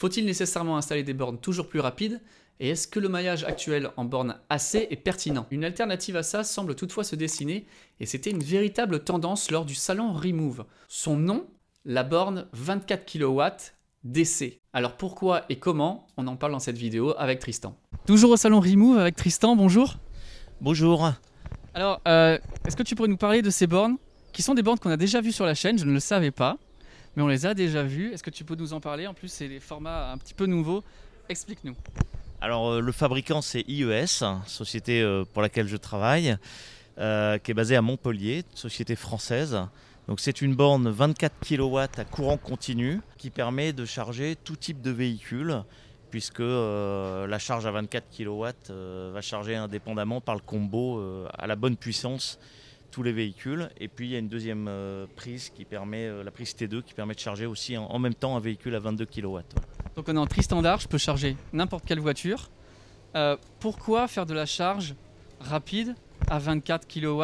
Faut-il nécessairement installer des bornes toujours plus rapides et est-ce que le maillage actuel en borne AC est pertinent Une alternative à ça semble toutefois se dessiner et c'était une véritable tendance lors du salon Remove. Son nom, la borne 24 kW DC. Alors pourquoi et comment On en parle dans cette vidéo avec Tristan. Toujours au salon Remove avec Tristan, bonjour. Bonjour. Alors, euh, est-ce que tu pourrais nous parler de ces bornes qui sont des bornes qu'on a déjà vues sur la chaîne? Je ne le savais pas, mais on les a déjà vues. Est-ce que tu peux nous en parler? En plus, c'est des formats un petit peu nouveaux. Explique-nous. Alors euh, le fabricant c'est IES, société euh, pour laquelle je travaille, euh, qui est basée à Montpellier, société française. Donc c'est une borne 24 kW à courant continu qui permet de charger tout type de véhicule puisque la charge à 24 kW va charger indépendamment par le combo à la bonne puissance tous les véhicules. Et puis il y a une deuxième prise qui permet, la prise T2 qui permet de charger aussi en, même temps un véhicule à 22 kW. Donc on est en tri standard, je peux charger n'importe quelle voiture. Euh, pourquoi faire de la charge rapide à 24 kW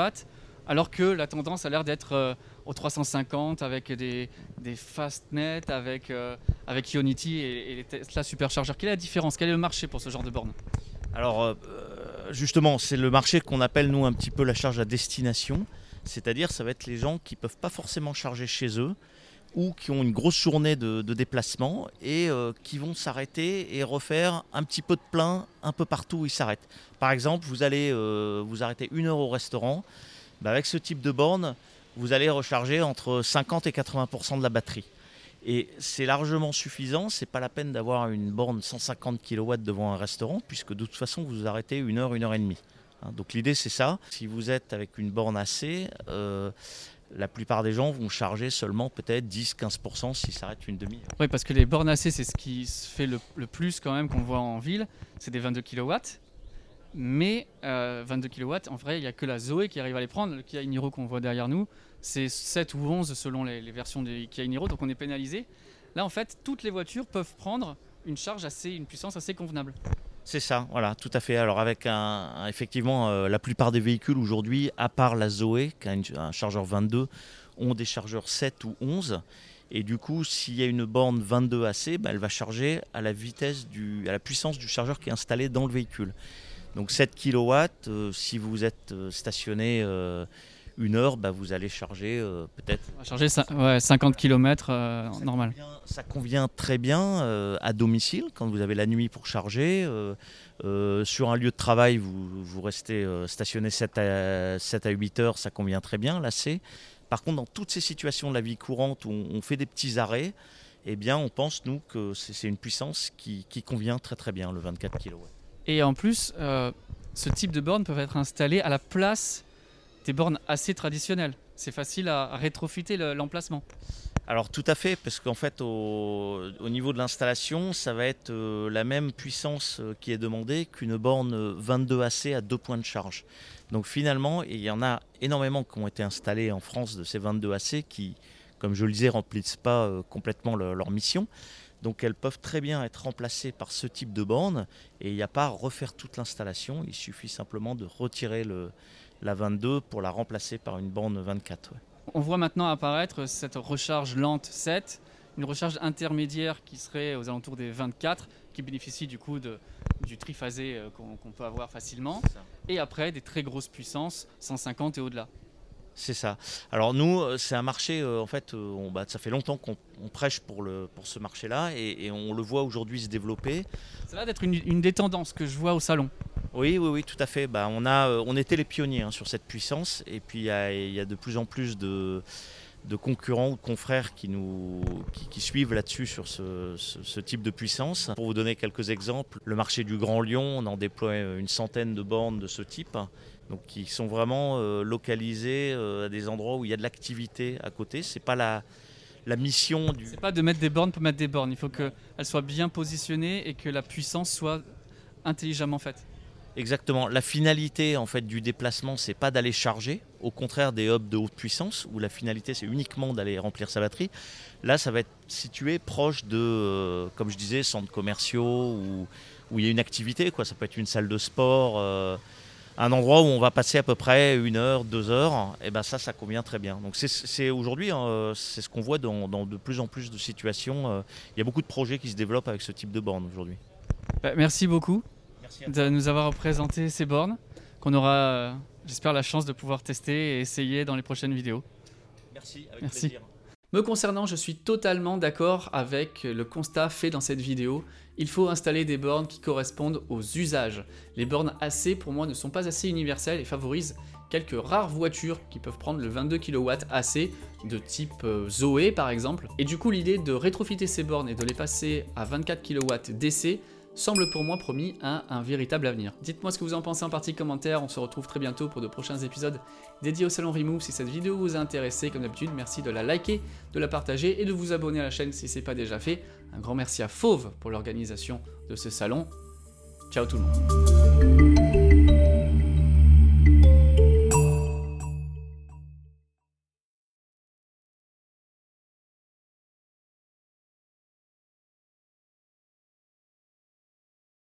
alors que la tendance a l'air d'être euh, au 350 avec des, des fastnet, avec, euh, avec Ionity et, les Tesla superchargeurs? Quelle est la différence? Quel est le marché pour ce genre de borne? Alors justement, c'est le marché qu'on appelle nous un petit peu la charge à destination. C'est-à-dire ça va être les gens qui ne peuvent pas forcément charger chez eux, ou qui ont une grosse journée de, déplacement et euh, qui vont s'arrêter et refaire un petit peu de plein un peu partout où ils s'arrêtent. Par exemple, vous allez euh, vous arrêter une heure au restaurant. Bah, avec ce type de borne, vous allez recharger entre 50 et 80% de la batterie. Et c'est largement suffisant, c'est pas la peine d'avoir une borne 150 kW devant un restaurant, puisque de toute façon vous arrêtez une heure, une heure et demie. Hein, donc l'idée c'est ça. Si vous êtes avec une borne AC, euh, la plupart des gens vont charger seulement peut-être 10-15% s'ils s'arrêtent une demi-heure. Oui, parce que les bornes AC, c'est ce qui se fait le, plus quand même qu'on voit en ville, c'est des 22 kW. Mais 22 euh, kW, en vrai, il n'y a que la Zoé qui arrive à les prendre. Le Kia Niro qu'on voit derrière nous, c'est 7 ou 11 selon les, versions des Kia Niro, donc on est pénalisé. Là, en fait, toutes les voitures peuvent prendre une charge assez, une puissance assez convenable. C'est ça, voilà, tout à fait. Alors avec un, effectivement, euh, la plupart des véhicules aujourd'hui, à part la Zoé, qui a un chargeur 22, ont des chargeurs 7 ou 11. Et du coup, s'il y a une borne 22 AC, bah, elle va charger à la vitesse du, à la puissance du chargeur qui est installé dans le véhicule. Donc 7 kW, euh, si vous êtes euh, stationné une heure, bah, vous allez charger euh, peut-être. Charger 50 km euh, normal. ça convient très bien euh, à domicile quand vous avez la nuit pour charger. sur un lieu de travail, vous, restez stationné 7 à, 7 à 8 heures, ça convient très bien, là c'est. Par contre, dans toutes ces situations de la vie courante où on, fait des petits arrêts, eh bien, on pense, nous, que c'est une puissance qui, qui, convient très très bien, le 24 kW. Et en plus, ce type de bornes peuvent être installées à la place des bornes assez traditionnelles. C'est facile à rétrofiter l'emplacement. Alors tout à fait, parce qu'en fait au, niveau de l'installation, ça va être euh, la même puissance euh, qui est demandée qu'une borne 22 AC à deux points de charge. Donc finalement, il y en a énormément qui ont été installés en France de ces 22 AC qui, comme je le disais, remplissent pas euh, complètement leur mission. Donc elles peuvent très bien être remplacées par ce type de borne et il n'y a pas à refaire toute l'installation, il suffit simplement de retirer le, la 22 pour la remplacer par une borne 24. On voit maintenant apparaître cette recharge lente 7, une recharge intermédiaire qui serait aux alentours des 24, qui bénéficie du coup de, du triphasé euh, qu'on peut avoir facilement, et après des très grosses puissances, 150 et au-delà. C'est ça. Alors nous, euh, c'est un marché, euh, en fait, on, bah, ça fait longtemps qu'on prêche pour, le, pour ce marché-là et, on le voit aujourd'hui se développer. Ça va d'être une, une des tendances que je vois au salon. Oui, oui, oui, tout à fait. Bah, on, a, euh, on était les pionniers hein, sur cette puissance et puis il y, a de plus en plus de, concurrents ou de confrères qui, nous, qui, suivent là-dessus sur ce, type de puissance. Pour vous donner quelques exemples, le marché du Grand Lyon, on en déploie une centaine de bornes de ce type. Donc, qui sont vraiment euh, localisées euh, à des endroits où il y a de l'activité à côté. C'est pas la, la mission du. C'est pas de mettre des bornes pour mettre des bornes. Il faut qu'elles soient bien positionnées et que la puissance soit intelligemment faite. Exactement. La finalité en fait du déplacement, c'est pas d'aller charger, au contraire des hubs de haute puissance où la finalité c'est uniquement d'aller remplir sa batterie. Là, ça va être situé proche de, euh, comme je disais, centres commerciaux où, il y a une activité. Ça peut être une salle de sport. Euh, un endroit où on va passer à peu près une heure, deux heures, et ben ça, ça convient très bien. Donc c'est aujourd'hui, hein, c'est ce qu'on voit dans, de plus en plus de situations. Euh, il y a beaucoup de projets qui se développent avec ce type de borne aujourd'hui. Bah, merci beaucoup de nous avoir présenté ces bornes qu'on aura, euh, j'espère, la chance de pouvoir tester et essayer dans les prochaines vidéos. Merci, avec plaisir. Me concernant, je suis totalement d'accord avec le constat fait dans cette vidéo. Il faut installer des bornes qui correspondent aux usages. Les bornes AC pour moi ne sont pas assez universelles et favorisent quelques rares voitures qui peuvent prendre le 22 kW AC de type euh, Zoé par exemple. Et du coup l'idée de rétrofiter ces bornes et de les passer à 24 kW DC semble pour moi promis à un véritable avenir. Dites-moi ce que vous en pensez en partie commentaire, on se retrouve très bientôt pour de prochains épisodes dédiés au salon Remove. Si cette vidéo vous a intéressé, comme d'habitude, merci de la liker, de la partager et de vous abonner à la chaîne si ce n'est pas déjà fait. Un grand merci à Fauve pour l'organisation de ce salon. Ciao tout le monde